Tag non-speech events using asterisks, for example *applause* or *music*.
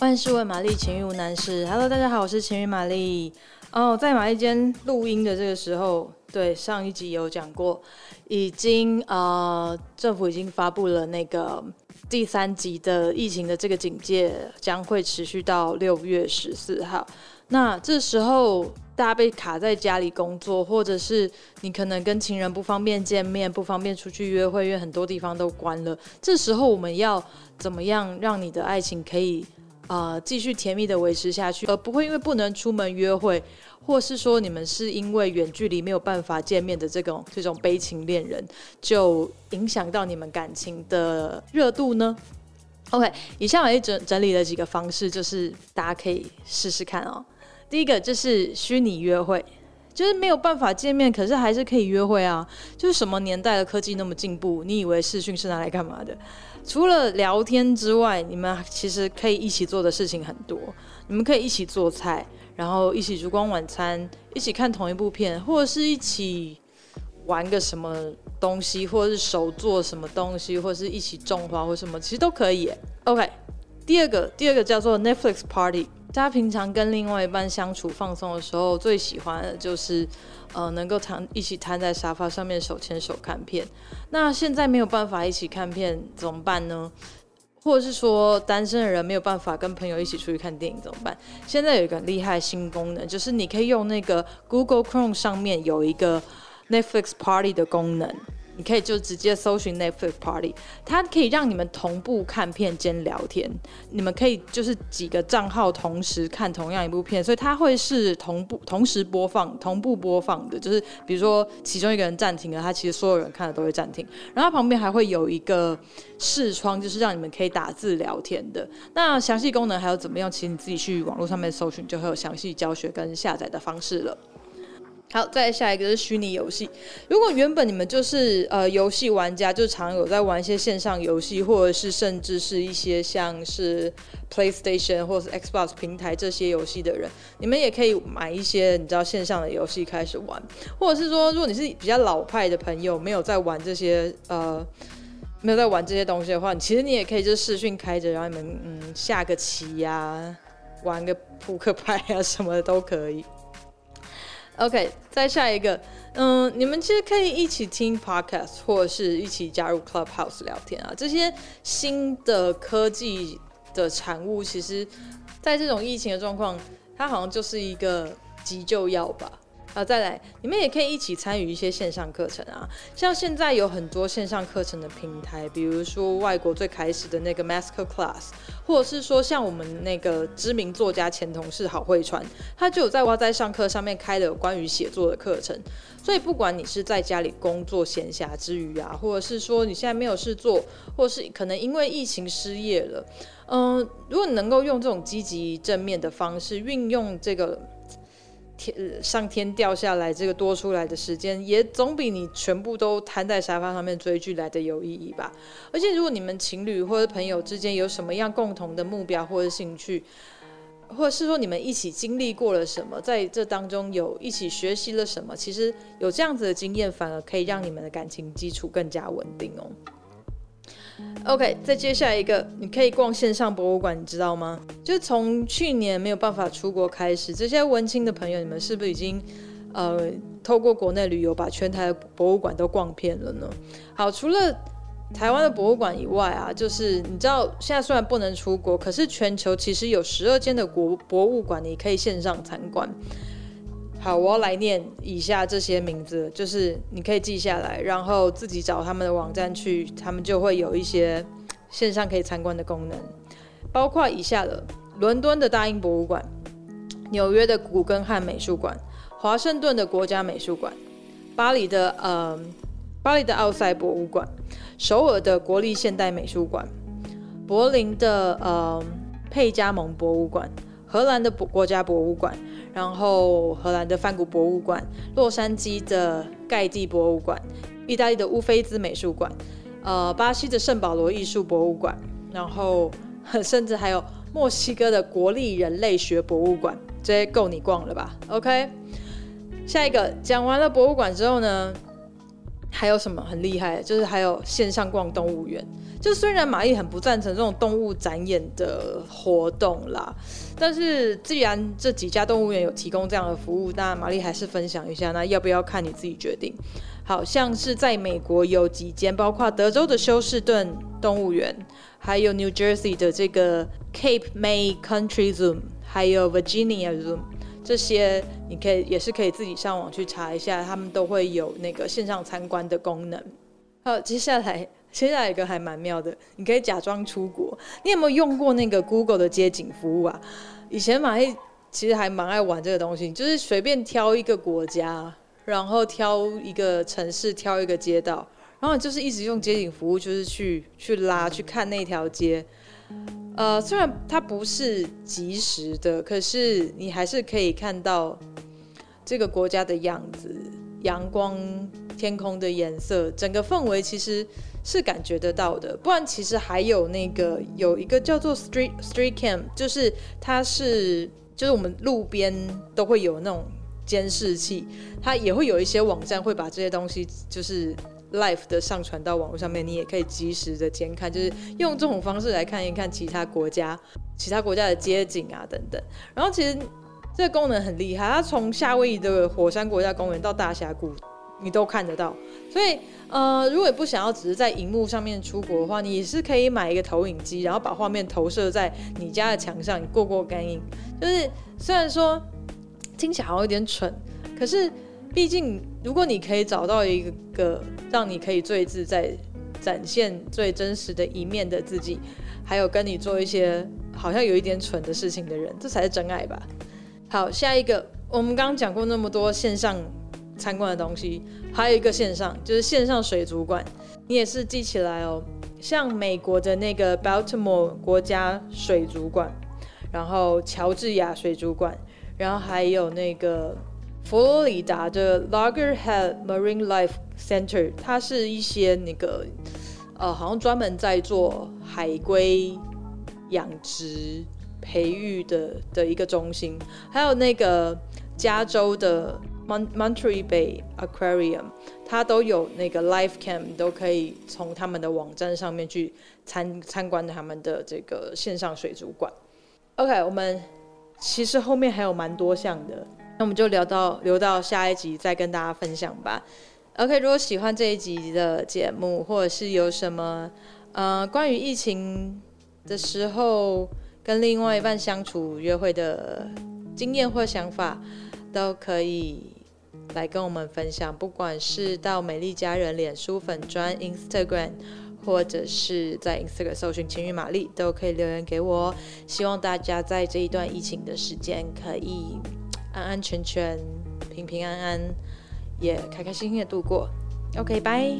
万事问玛丽，情欲无难事。Hello，大家好，我是情欲玛丽。哦、在玛丽间录音的这个时候，对上一集有讲过，已经呃，政府已经发布了那个第三级的疫情的这个警戒，将会持续到六月十四号。那这时候大家被卡在家里工作，或者是你可能跟情人不方便见面，不方便出去约会，因为很多地方都关了。这时候我们要怎么样让你的爱情可以？呃，继续甜蜜的维持下去，而不会因为不能出门约会，或是说你们是因为远距离没有办法见面的这种这种悲情恋人，就影响到你们感情的热度呢？OK，以下我也整整理了几个方式，就是大家可以试试看哦。第一个就是虚拟约会。就是没有办法见面，可是还是可以约会啊！就是什么年代的科技那么进步？你以为视讯是拿来干嘛的？除了聊天之外，你们其实可以一起做的事情很多。你们可以一起做菜，然后一起烛光晚餐，一起看同一部片，或者是一起玩个什么东西，或者是手做什么东西，或者是一起种花或什么，其实都可以。OK，第二个，第二个叫做 Netflix Party。大家平常跟另外一半相处放松的时候，最喜欢的就是，呃，能够躺一起瘫在沙发上面手牵手看片。那现在没有办法一起看片怎么办呢？或者是说单身的人没有办法跟朋友一起出去看电影怎么办？现在有一个厉害新功能，就是你可以用那个 Google Chrome 上面有一个 Netflix Party 的功能。你可以就直接搜寻 Netflix Party，它可以让你们同步看片兼聊天。你们可以就是几个账号同时看同样一部片，所以它会是同步同时播放、同步播放的。就是比如说其中一个人暂停了，它其实所有人看的都会暂停。然后旁边还会有一个视窗，就是让你们可以打字聊天的。那详细功能还有怎么样？其实你自己去网络上面搜寻就会有详细教学跟下载的方式了。好，再下一个是虚拟游戏。如果原本你们就是呃游戏玩家，就常有在玩一些线上游戏，或者是甚至是一些像是 PlayStation 或是 Xbox 平台这些游戏的人，你们也可以买一些你知道线上的游戏开始玩，或者是说，如果你是比较老派的朋友，没有在玩这些呃没有在玩这些东西的话，其实你也可以就是视讯开着，然后你们嗯下个棋呀、玩个扑克牌啊什么的都可以。OK，再下一个，嗯，你们其实可以一起听 Podcast，或者是一起加入 Clubhouse 聊天啊。这些新的科技的产物，其实，在这种疫情的状况，它好像就是一个急救药吧。啊，再来，你们也可以一起参与一些线上课程啊，像现在有很多线上课程的平台，比如说外国最开始的那个 Master Class，或者是说像我们那个知名作家前同事郝慧川，他就有在哇在上课上面开了关于写作的课程。所以不管你是在家里工作闲暇之余啊，或者是说你现在没有事做，或者是可能因为疫情失业了，嗯，如果你能够用这种积极正面的方式运用这个。天上天掉下来，这个多出来的时间，也总比你全部都瘫在沙发上面追剧来的有意义吧。而且，如果你们情侣或者朋友之间有什么样共同的目标或者兴趣，或者是说你们一起经历过了什么，在这当中有一起学习了什么，其实有这样子的经验，反而可以让你们的感情基础更加稳定哦。OK，再接下来一个，你可以逛线上博物馆，你知道吗？就是从去年没有办法出国开始，这些文青的朋友，你们是不是已经呃透过国内旅游把全台的博物馆都逛遍了呢？好，除了台湾的博物馆以外啊，就是你知道现在虽然不能出国，可是全球其实有十二间的国博物馆你可以线上参观。好，我要来念以下这些名字，就是你可以记下来，然后自己找他们的网站去，他们就会有一些线上可以参观的功能，包括以下的：伦敦的大英博物馆、纽约的古根汉美术馆、华盛顿的国家美术馆、巴黎的呃巴黎的奥赛博物馆、首尔的国立现代美术馆、柏林的呃佩加蒙博物馆、荷兰的国家博物馆。然后，荷兰的梵谷博物馆、洛杉矶的盖蒂博物馆、意大利的乌菲兹美术馆、呃，巴西的圣保罗艺术博物馆，然后甚至还有墨西哥的国立人类学博物馆，这些够你逛了吧？OK，下一个讲完了博物馆之后呢，还有什么很厉害？就是还有线上逛动物园。就虽然玛丽很不赞成这种动物展演的活动啦，但是既然这几家动物园有提供这样的服务，那玛丽还是分享一下。那要不要看你自己决定？好像是在美国有几间，包括德州的休士顿动物园，还有 New Jersey 的这个 Cape May Country Zoo，还有 Virginia Zoo，这些你可以也是可以自己上网去查一下，他们都会有那个线上参观的功能。好，接下来 *laughs* 接下来一个还蛮妙的，你可以假装出国。你有没有用过那个 Google 的街景服务啊？以前玛丽其实还蛮爱玩这个东西，就是随便挑一个国家。然后挑一个城市，挑一个街道，然后就是一直用街景服务，就是去去拉去看那条街。呃，虽然它不是即时的，可是你还是可以看到这个国家的样子、阳光、天空的颜色，整个氛围其实是感觉得到的。不然，其实还有那个有一个叫做 Street Street Cam，就是它是就是我们路边都会有那种。监视器，它也会有一些网站会把这些东西就是 live 的上传到网络上面，你也可以及时的监看，就是用这种方式来看一看其他国家、其他国家的街景啊等等。然后其实这个功能很厉害，它从夏威夷的火山国家公园到大峡谷，你都看得到。所以呃，如果不想要只是在荧幕上面出国的话，你是可以买一个投影机，然后把画面投射在你家的墙上，你过过干瘾。就是虽然说。*laughs* 听起来好像有点蠢，可是毕竟，如果你可以找到一个让你可以最自在、展现最真实的一面的自己，还有跟你做一些好像有一点蠢的事情的人，这才是真爱吧。好，下一个，我们刚刚讲过那么多线上参观的东西，还有一个线上就是线上水族馆，你也是记起来哦。像美国的那个 Baltimore 国家水族馆，然后乔治亚水族馆。然后还有那个佛罗里达的 Loggerhead Marine Life Center，它是一些那个呃，好像专门在做海龟养殖培育的的一个中心。还有那个加州的 Monterey Bay Aquarium，它都有那个 Life Cam，都可以从他们的网站上面去参参观他们的这个线上水族馆。OK，我们。其实后面还有蛮多项的，那我们就聊到留到下一集再跟大家分享吧。OK，如果喜欢这一集的节目，或者是有什么呃关于疫情的时候跟另外一半相处约会的经验或想法，都可以来跟我们分享。不管是到美丽佳人脸书粉专 Instagram。或者是在 Instagram 搜寻情欲玛丽，都可以留言给我。希望大家在这一段疫情的时间，可以安安全全、平平安安，也开开心心的度过。OK，拜。